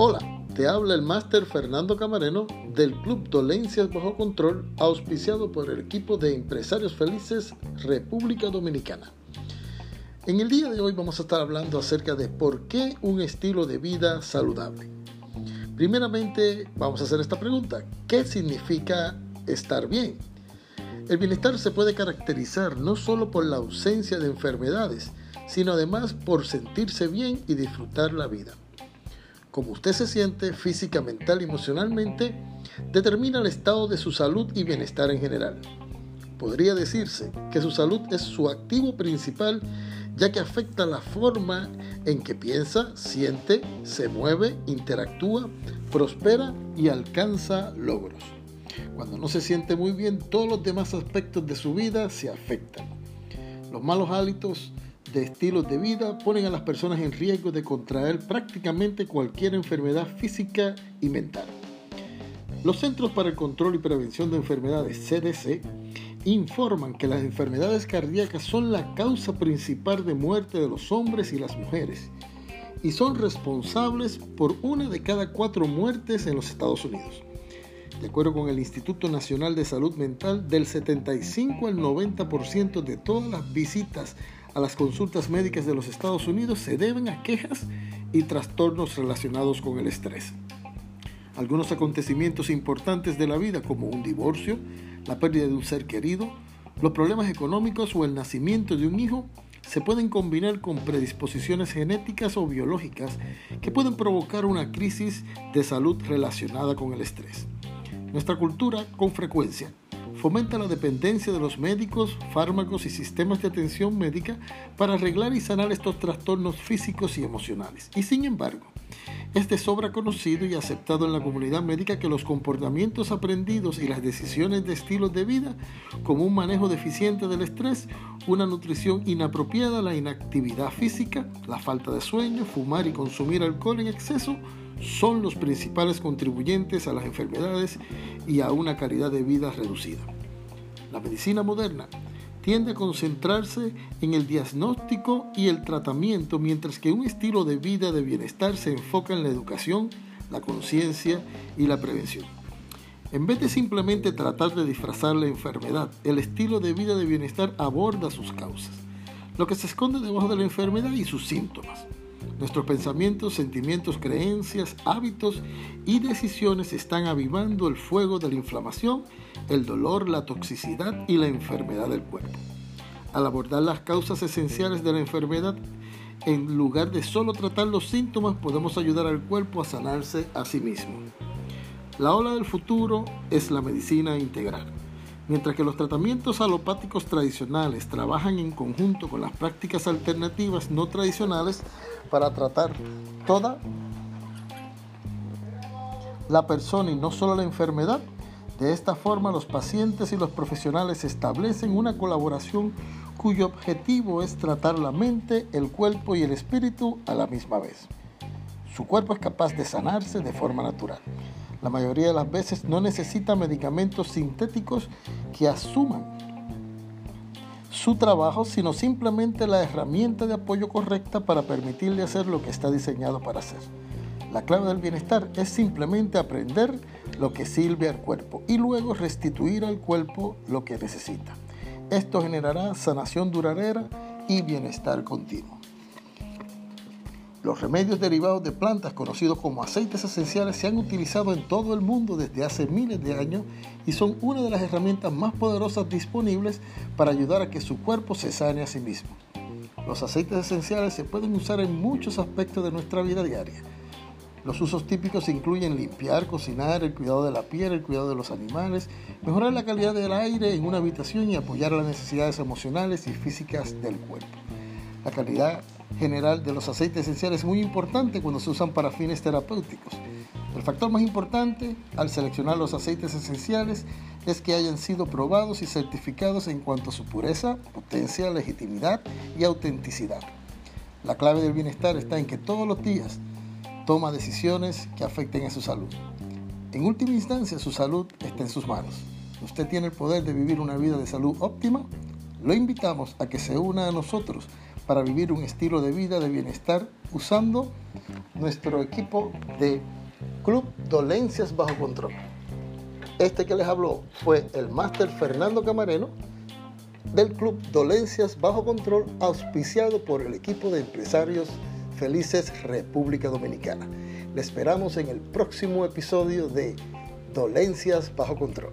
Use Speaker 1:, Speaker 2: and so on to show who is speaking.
Speaker 1: Hola, te habla el máster Fernando Camareno del Club Dolencias Bajo Control, auspiciado por el equipo de Empresarios Felices República Dominicana. En el día de hoy vamos a estar hablando acerca de por qué un estilo de vida saludable. Primeramente vamos a hacer esta pregunta, ¿qué significa estar bien? El bienestar se puede caracterizar no solo por la ausencia de enfermedades, sino además por sentirse bien y disfrutar la vida como usted se siente física, mental y emocionalmente, determina el estado de su salud y bienestar en general. Podría decirse que su salud es su activo principal ya que afecta la forma en que piensa, siente, se mueve, interactúa, prospera y alcanza logros. Cuando no se siente muy bien, todos los demás aspectos de su vida se afectan. Los malos hábitos de estilos de vida ponen a las personas en riesgo de contraer prácticamente cualquier enfermedad física y mental. Los Centros para el Control y Prevención de Enfermedades, CDC, informan que las enfermedades cardíacas son la causa principal de muerte de los hombres y las mujeres y son responsables por una de cada cuatro muertes en los Estados Unidos. De acuerdo con el Instituto Nacional de Salud Mental, del 75 al 90% de todas las visitas a las consultas médicas de los Estados Unidos se deben a quejas y trastornos relacionados con el estrés. Algunos acontecimientos importantes de la vida como un divorcio, la pérdida de un ser querido, los problemas económicos o el nacimiento de un hijo se pueden combinar con predisposiciones genéticas o biológicas que pueden provocar una crisis de salud relacionada con el estrés. Nuestra cultura, con frecuencia, fomenta la dependencia de los médicos, fármacos y sistemas de atención médica para arreglar y sanar estos trastornos físicos y emocionales. Y sin embargo, es de sobra conocido y aceptado en la comunidad médica que los comportamientos aprendidos y las decisiones de estilos de vida, como un manejo deficiente del estrés, una nutrición inapropiada, la inactividad física, la falta de sueño, fumar y consumir alcohol en exceso, son los principales contribuyentes a las enfermedades y a una calidad de vida reducida. La medicina moderna tiende a concentrarse en el diagnóstico y el tratamiento, mientras que un estilo de vida de bienestar se enfoca en la educación, la conciencia y la prevención. En vez de simplemente tratar de disfrazar la enfermedad, el estilo de vida de bienestar aborda sus causas, lo que se esconde debajo de la enfermedad y sus síntomas. Nuestros pensamientos, sentimientos, creencias, hábitos y decisiones están avivando el fuego de la inflamación, el dolor, la toxicidad y la enfermedad del cuerpo. Al abordar las causas esenciales de la enfermedad, en lugar de solo tratar los síntomas, podemos ayudar al cuerpo a sanarse a sí mismo. La ola del futuro es la medicina integral. Mientras que los tratamientos alopáticos tradicionales trabajan en conjunto con las prácticas alternativas no tradicionales para tratar toda la persona y no solo la enfermedad, de esta forma los pacientes y los profesionales establecen una colaboración cuyo objetivo es tratar la mente, el cuerpo y el espíritu a la misma vez. Su cuerpo es capaz de sanarse de forma natural la mayoría de las veces no necesita medicamentos sintéticos que asuman su trabajo, sino simplemente la herramienta de apoyo correcta para permitirle hacer lo que está diseñado para hacer. La clave del bienestar es simplemente aprender lo que sirve al cuerpo y luego restituir al cuerpo lo que necesita. Esto generará sanación duradera y bienestar continuo. Los remedios derivados de plantas conocidos como aceites esenciales se han utilizado en todo el mundo desde hace miles de años y son una de las herramientas más poderosas disponibles para ayudar a que su cuerpo se sane a sí mismo. Los aceites esenciales se pueden usar en muchos aspectos de nuestra vida diaria. Los usos típicos incluyen limpiar, cocinar, el cuidado de la piel, el cuidado de los animales, mejorar la calidad del aire en una habitación y apoyar las necesidades emocionales y físicas del cuerpo. La calidad general de los aceites esenciales es muy importante cuando se usan para fines terapéuticos. El factor más importante al seleccionar los aceites esenciales es que hayan sido probados y certificados en cuanto a su pureza, potencia, legitimidad y autenticidad. La clave del bienestar está en que todos los días toma decisiones que afecten a su salud. En última instancia, su salud está en sus manos. Usted tiene el poder de vivir una vida de salud óptima. Lo invitamos a que se una a nosotros para vivir un estilo de vida de bienestar usando nuestro equipo de Club Dolencias Bajo Control. Este que les habló fue el máster Fernando Camareno del Club Dolencias Bajo Control, auspiciado por el equipo de empresarios felices República Dominicana. Le esperamos en el próximo episodio de Dolencias Bajo Control.